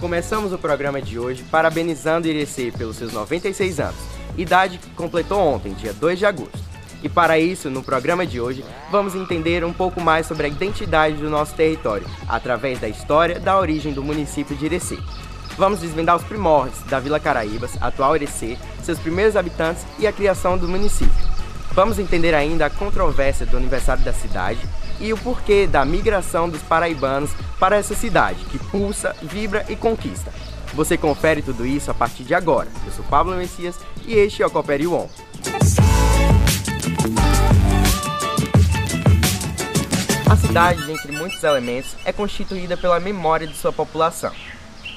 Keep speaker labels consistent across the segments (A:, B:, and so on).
A: Começamos o programa de hoje parabenizando Irecê pelos seus 96 anos, idade que completou ontem, dia 2 de agosto. E para isso, no programa de hoje, vamos entender um pouco mais sobre a identidade do nosso território, através da história da origem do município de Irecê. Vamos desvendar os primórdios da Vila Caraíbas, atual Irecê, seus primeiros habitantes e a criação do município. Vamos entender ainda a controvérsia do aniversário da cidade e o porquê da migração dos paraibanos para essa cidade que pulsa, vibra e conquista. Você confere tudo isso a partir de agora. Eu sou Pablo Messias e este é o Coopere On. A cidade, entre muitos elementos, é constituída pela memória de sua população.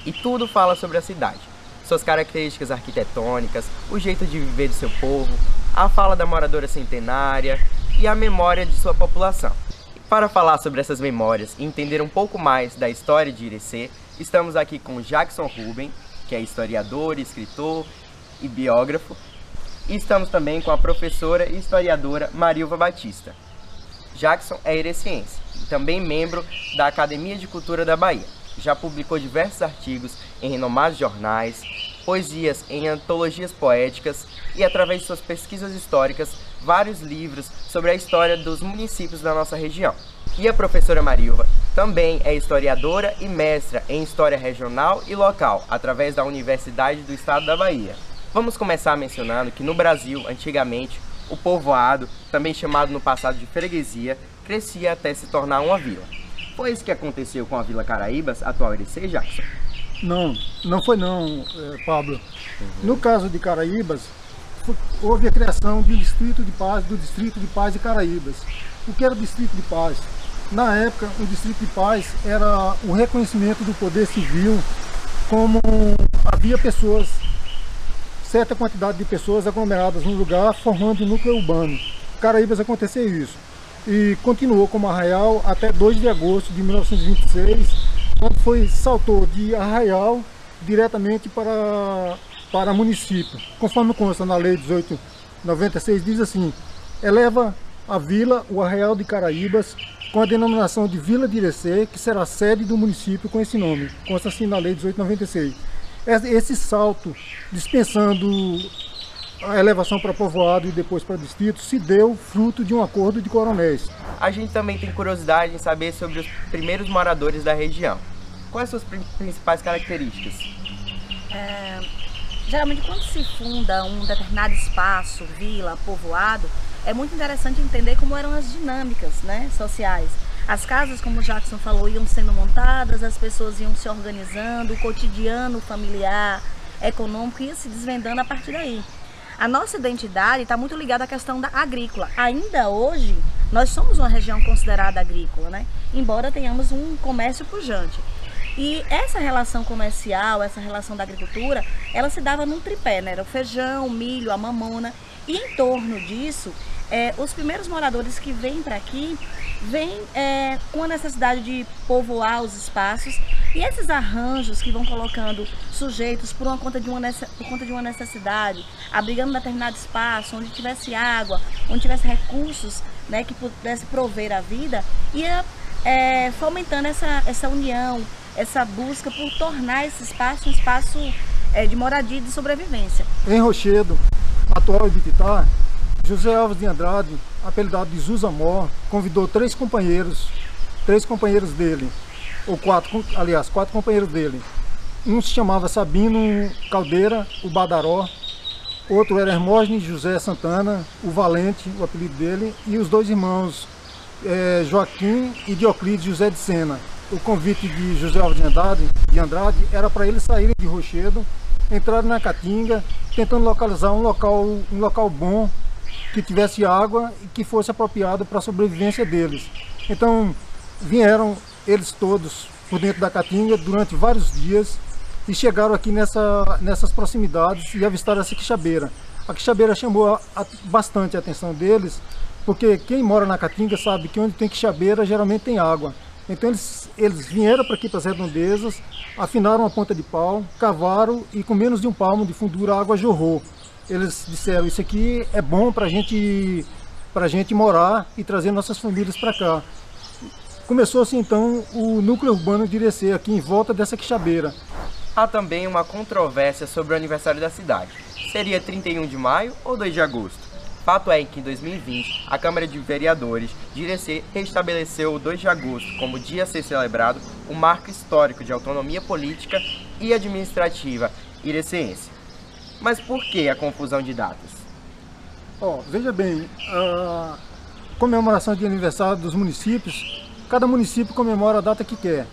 A: E tudo fala sobre a cidade. Suas características arquitetônicas, o jeito de viver do seu povo, a fala da moradora centenária e a memória de sua população. Para falar sobre essas memórias e entender um pouco mais da história de Irecê, estamos aqui com Jackson Ruben, que é historiador, escritor e biógrafo, e estamos também com a professora e historiadora Marilva Batista. Jackson é ireciense e também membro da Academia de Cultura da Bahia. Já publicou diversos artigos em renomados jornais, poesias em antologias poéticas e, através de suas pesquisas históricas, vários livros sobre a história dos municípios da nossa região. E a professora Marilva também é historiadora e mestra em História Regional e Local, através da Universidade do Estado da Bahia. Vamos começar mencionando que no Brasil, antigamente, o povoado, também chamado no passado de freguesia, crescia até se tornar uma vila. Foi isso que aconteceu com a Vila Caraíbas, atual Irecê, Jackson?
B: Não, não foi não, eh, Pablo. Uhum. No caso de Caraíbas, houve a criação de um distrito de paz, do distrito de paz de Caraíbas. O que era o distrito de paz? Na época, o distrito de paz era o reconhecimento do poder civil como havia pessoas, certa quantidade de pessoas aglomeradas num lugar formando um núcleo urbano. Caraíbas aconteceu isso. E continuou como Arraial até 2 de agosto de 1926, quando foi saltou de Arraial diretamente para para município. Conforme consta na Lei 1896, diz assim, eleva a vila, o Arraial de Caraíbas, com a denominação de Vila de Irecê, que será sede do município com esse nome. Consta assim na Lei 1896. Esse salto, dispensando a elevação para povoado e depois para distrito, se deu fruto de um acordo de coronéis.
A: A gente também tem curiosidade em saber sobre os primeiros moradores da região. Quais são as principais características?
C: É, Geralmente, quando se funda um determinado espaço, vila, povoado, é muito interessante entender como eram as dinâmicas né, sociais. As casas, como o Jackson falou, iam sendo montadas, as pessoas iam se organizando, o cotidiano familiar, econômico ia se desvendando a partir daí. A nossa identidade está muito ligada à questão da agrícola. Ainda hoje, nós somos uma região considerada agrícola, né? embora tenhamos um comércio pujante. E essa relação comercial, essa relação da agricultura, ela se dava num tripé, né? Era o feijão, o milho, a mamona. E em torno disso, é, os primeiros moradores que vêm para aqui vêm é, com a necessidade de povoar os espaços e esses arranjos que vão colocando sujeitos por, uma conta de uma, por conta de uma necessidade, abrigando determinado espaço, onde tivesse água, onde tivesse recursos né, que pudesse prover a vida, ia é, fomentando essa, essa união, essa busca por tornar esse espaço um espaço é, de moradia e de sobrevivência.
B: Em Rochedo, atual Ibititá, José Alves de Andrade, apelidado de Zuzamor, convidou três companheiros, três companheiros dele, ou quatro, aliás, quatro companheiros dele. Um se chamava Sabino Caldeira, o Badaró, outro era Hermógenes José Santana, o Valente, o apelido dele, e os dois irmãos é, Joaquim e Dioclides José de Sena. O convite de José Alves de Andrade, de Andrade era para eles saírem de Rochedo, entrarem na Caatinga, tentando localizar um local, um local bom, que tivesse água e que fosse apropriado para a sobrevivência deles. Então vieram eles todos por dentro da Caatinga durante vários dias e chegaram aqui nessa, nessas proximidades e avistaram essa quixabeira. A quixabeira chamou a, a, bastante a atenção deles, porque quem mora na Caatinga sabe que onde tem quixabeira geralmente tem água. Então eles, eles vieram para aqui, para as redondezas, afinaram a ponta de pau, cavaram e com menos de um palmo de fundura a água jorrou. Eles disseram, isso aqui é bom para gente, a gente morar e trazer nossas famílias para cá. Começou-se então o núcleo urbano de Irecê, aqui em volta dessa quixabeira.
A: Há também uma controvérsia sobre o aniversário da cidade. Seria 31 de maio ou 2 de agosto? Fato é que em 2020, a Câmara de Vereadores de Irecê restabeleceu o 2 de agosto como dia a ser celebrado, um marco histórico de autonomia política e administrativa ireceense. Mas por que a confusão de datas?
B: Ó, veja bem, a comemoração de aniversário dos municípios, cada município comemora a data que quer.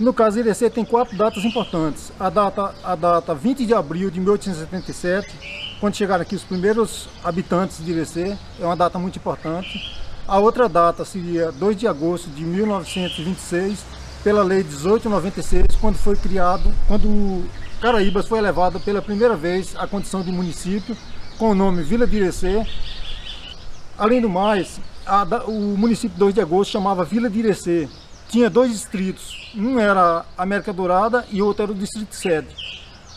B: No caso, Irecê tem quatro datas importantes. A data, a data 20 de abril de 1877, quando chegaram aqui os primeiros habitantes de Irecê, é uma data muito importante. A outra data seria 2 de agosto de 1926, pela Lei 1896, quando foi criado, quando Caraíbas foi elevado pela primeira vez à condição de município, com o nome Vila de Irecê. Além do mais, a, o município 2 de agosto chamava Vila de Irecê. Tinha dois distritos, um era América Dourada e outro era o Distrito Sede.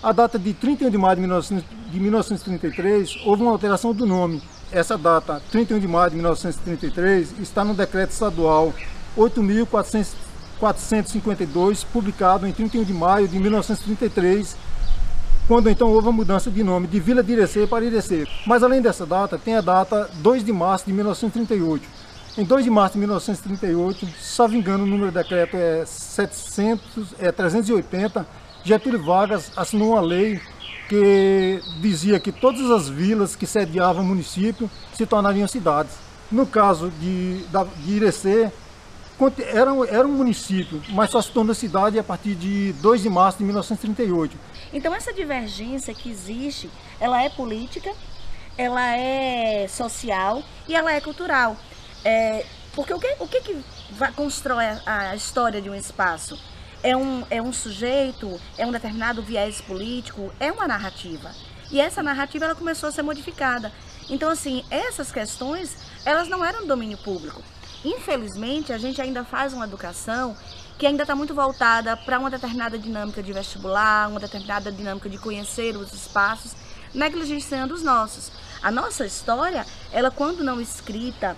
B: A data de 31 de maio de, 19, de 1933 houve uma alteração do nome. Essa data, 31 de maio de 1933, está no decreto estadual 8.452, publicado em 31 de maio de 1933, quando então houve a mudança de nome de Vila de Irecê para Irecê. Mas além dessa data, tem a data 2 de março de 1938. Em 2 de março de 1938, salvo engano, o número do decreto é, 700, é 380, Getúlio Vargas assinou uma lei que dizia que todas as vilas que sediavam o município se tornariam cidades. No caso de, de Irecê, era, era um município, mas só se tornou cidade a partir de 2 de março de 1938.
C: Então essa divergência que existe, ela é política, ela é social e ela é cultural. É, porque o que, o que, que vai, constrói a, a história de um espaço? É um, é um sujeito, é um determinado viés político, é uma narrativa. E essa narrativa ela começou a ser modificada. Então, assim, essas questões, elas não eram domínio público. Infelizmente, a gente ainda faz uma educação que ainda está muito voltada para uma determinada dinâmica de vestibular, uma determinada dinâmica de conhecer os espaços, negligenciando os nossos. A nossa história, ela quando não escrita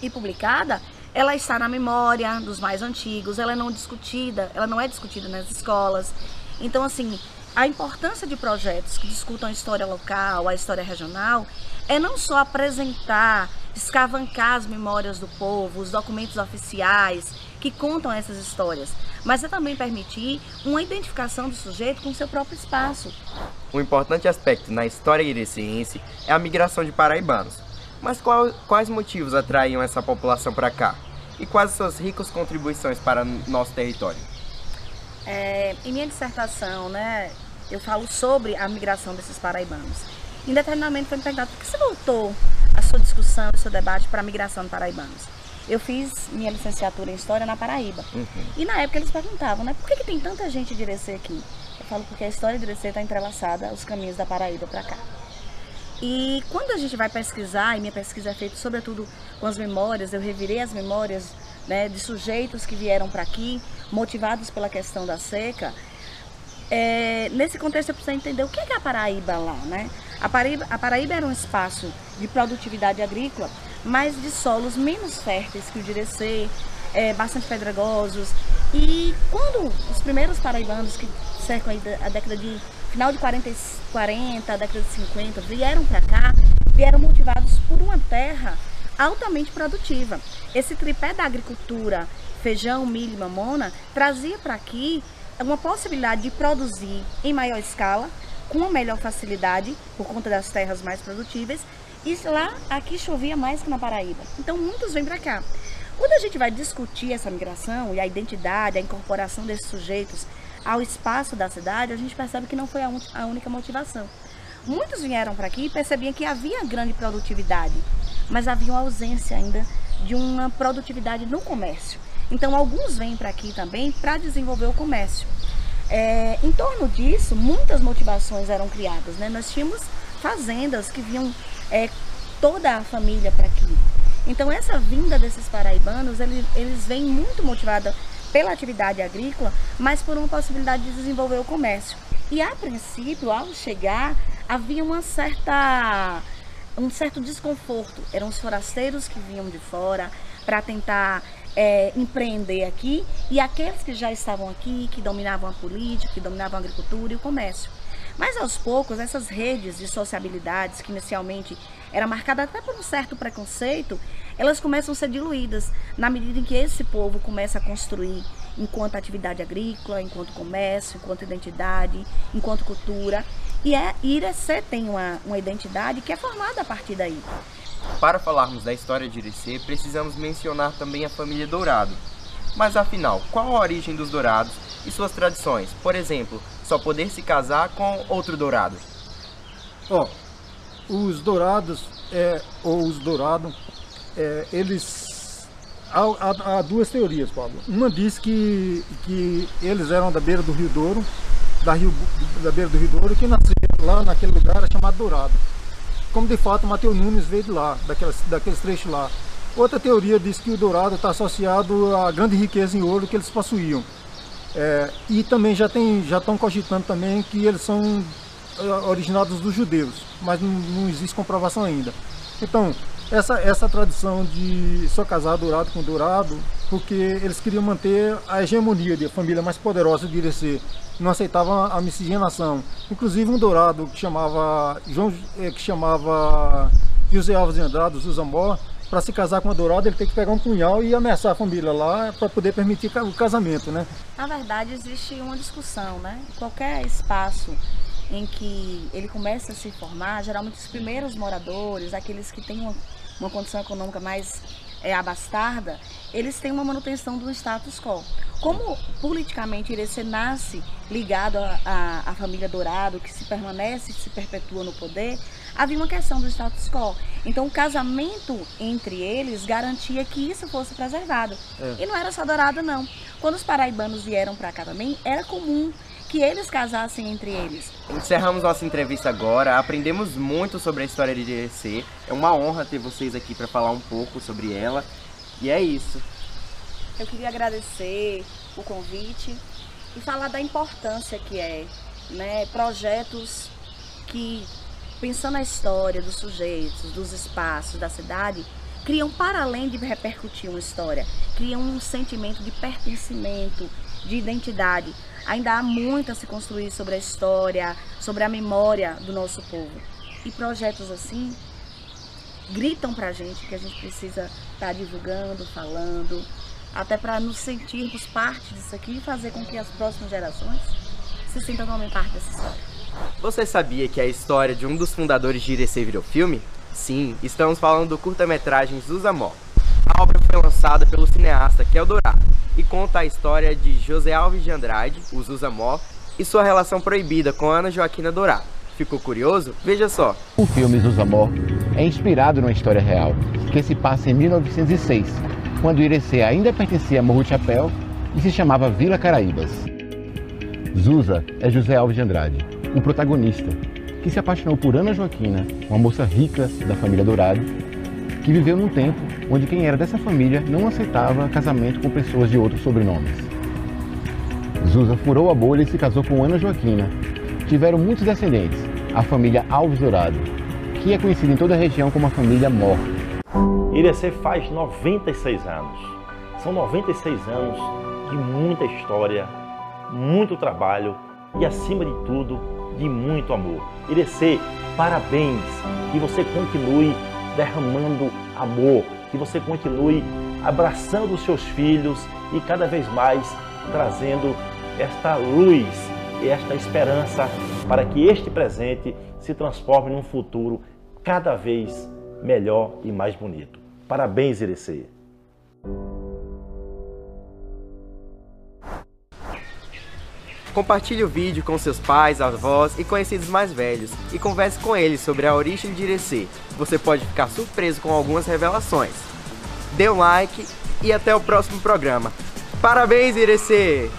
C: e publicada, ela está na memória dos mais antigos, ela é não discutida, ela não é discutida nas escolas. Então, assim, a importância de projetos que discutam a história local, a história regional, é não só apresentar, escavancar as memórias do povo, os documentos oficiais que contam essas histórias, mas é também permitir uma identificação do sujeito com seu próprio espaço.
A: Um importante aspecto na história ireciense é a migração de paraibanos. Mas qual, quais motivos atraíam essa população para cá? E quais suas ricas contribuições para nosso território?
C: É, em minha dissertação, né, eu falo sobre a migração desses paraibanos. Indeterminadamente foi me perguntado por que você voltou a sua discussão, o seu debate para a migração de paraibanos. Eu fiz minha licenciatura em História na Paraíba. Uhum. E na época eles perguntavam, né, por que, que tem tanta gente de Irecê aqui? Eu falo porque a história de Irecê está entrelaçada aos caminhos da Paraíba para cá. E quando a gente vai pesquisar, e minha pesquisa é feita sobretudo com as memórias, eu revirei as memórias né, de sujeitos que vieram para aqui, motivados pela questão da seca, é, nesse contexto eu preciso entender o que é a Paraíba lá, né? A Paraíba, a Paraíba era um espaço de produtividade agrícola, mas de solos menos férteis que o Direcê, é, bastante pedregosos. E quando os primeiros paraibanos que cercam a década de final de 40, 40 década de 50 vieram para cá, vieram motivados por uma terra altamente produtiva. Esse tripé da agricultura, feijão, milho e mamona, trazia para aqui uma possibilidade de produzir em maior escala, com uma melhor facilidade, por conta das terras mais produtíveis, e lá aqui chovia mais que na Paraíba. Então muitos vêm para cá. Quando a gente vai discutir essa migração e a identidade, a incorporação desses sujeitos ao espaço da cidade, a gente percebe que não foi a, un a única motivação. Muitos vieram para aqui e percebiam que havia grande produtividade, mas havia uma ausência ainda de uma produtividade no comércio. Então, alguns vêm para aqui também para desenvolver o comércio. É, em torno disso, muitas motivações eram criadas. Né? Nós tínhamos fazendas que vinham é, toda a família para aqui. Então, essa vinda desses paraibanos, eles, eles vêm muito motivados pela atividade agrícola, mas por uma possibilidade de desenvolver o comércio. E a princípio, ao chegar, havia uma certa um certo desconforto. Eram os forasteiros que vinham de fora para tentar é, empreender aqui e aqueles que já estavam aqui, que dominavam a política, que dominavam a agricultura e o comércio. Mas aos poucos, essas redes de sociabilidades, que inicialmente era marcada até por um certo preconceito, elas começam a ser diluídas na medida em que esse povo começa a construir enquanto atividade agrícola, enquanto comércio, enquanto identidade, enquanto cultura. E é, Irecê tem uma, uma identidade que é formada a partir daí.
A: Para falarmos da história de Irecê, precisamos mencionar também a família Dourado. Mas afinal, qual a origem dos Dourados e suas tradições? Por exemplo, só poder se casar com outro Dourado.
B: Ó, os Dourados, é, ou os Dourado, é, eles... Há, há, há, duas teorias, Paulo. Uma diz que, que eles eram da beira do Rio Douro, da, Rio, da beira do Rio Douro, que nasceram lá naquele lugar chamado Dourado como de fato Mateus Nunes veio de lá, daqueles, daqueles trechos lá. Outra teoria diz que o Dourado está associado à grande riqueza em ouro que eles possuíam. É, e também já tem, já estão cogitando também que eles são é, originados dos judeus, mas não, não existe comprovação ainda. Então, essa, essa tradição de só casar dourado com dourado, porque eles queriam manter a hegemonia de família mais poderosa de Irecê, não aceitavam a miscigenação. Inclusive um dourado que chamava, João, eh, que chamava José Alves de Andrade, Zuzamó, para se casar com uma dourada ele tem que pegar um punhal e ameaçar a família lá para poder permitir o casamento, né?
C: Na verdade existe uma discussão, né? Qualquer espaço em que ele começa a se formar, geralmente os primeiros moradores, aqueles que têm uma, uma condição econômica mais é, abastarda, eles têm uma manutenção do status quo. Como politicamente Irecê nasce ligado à família Dourado, que se permanece, que se perpetua no poder, havia uma questão do status quo. Então o casamento entre eles garantia que isso fosse preservado. É. E não era só Dourado, não. Quando os paraibanos vieram para cá também, era comum que eles casassem entre eles.
A: Encerramos nossa entrevista agora, aprendemos muito sobre a história de Irecê. É uma honra ter vocês aqui para falar um pouco sobre ela. E é isso.
C: Eu queria agradecer o convite e falar da importância que é, né, projetos que pensando na história dos sujeitos, dos espaços, da cidade, criam para além de repercutir uma história, criam um sentimento de pertencimento, de identidade ainda há muito a se construir sobre a história, sobre a memória do nosso povo. E projetos assim gritam para a gente que a gente precisa estar tá divulgando, falando, até para nos sentirmos parte disso aqui e fazer com que as próximas gerações se sintam também parte dessa história.
A: Você sabia que a história de um dos fundadores de Irecê virou filme? Sim, estamos falando do curta-metragem Zuzamó. A obra foi lançada pelo cineasta Kel Dourado e conta a história de José Alves de Andrade, o Zuzamó, e sua relação proibida com Ana Joaquina Dourado. Ficou curioso? Veja só.
D: O filme Zuzamó é inspirado numa história real, que se passa em 1906, quando Irecê ainda pertencia a Morro Chapéu e se chamava Vila Caraíbas. Zuza é José Alves de Andrade, o protagonista, que se apaixonou por Ana Joaquina, uma moça rica da família Dourado, que viveu num tempo onde quem era dessa família não aceitava casamento com pessoas de outros sobrenomes. Zusa furou a bolha e se casou com Ana Joaquina. Tiveram muitos descendentes, a família Alves Dourado, que é conhecida em toda a região como a família Mor.
E: Irecê faz 96 anos. São 96 anos de muita história, muito trabalho e, acima de tudo, de muito amor. Irecê, parabéns! Que você continue derramando amor, que você continue abraçando os seus filhos e cada vez mais trazendo esta luz esta esperança para que este presente se transforme num futuro cada vez melhor e mais bonito. Parabéns, Irecê!
A: Compartilhe o vídeo com seus pais, avós e conhecidos mais velhos e converse com eles sobre a origem de Irecê. Você pode ficar surpreso com algumas revelações. Dê um like e até o próximo programa. Parabéns, Irecê!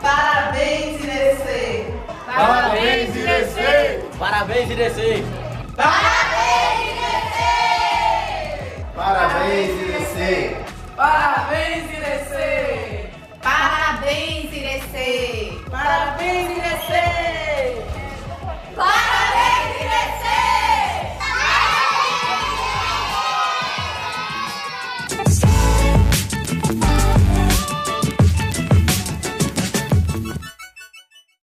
F: Parabéns, Irecê! Parabéns, Irecê!
G: Parabéns, Irecê!
F: Parabéns,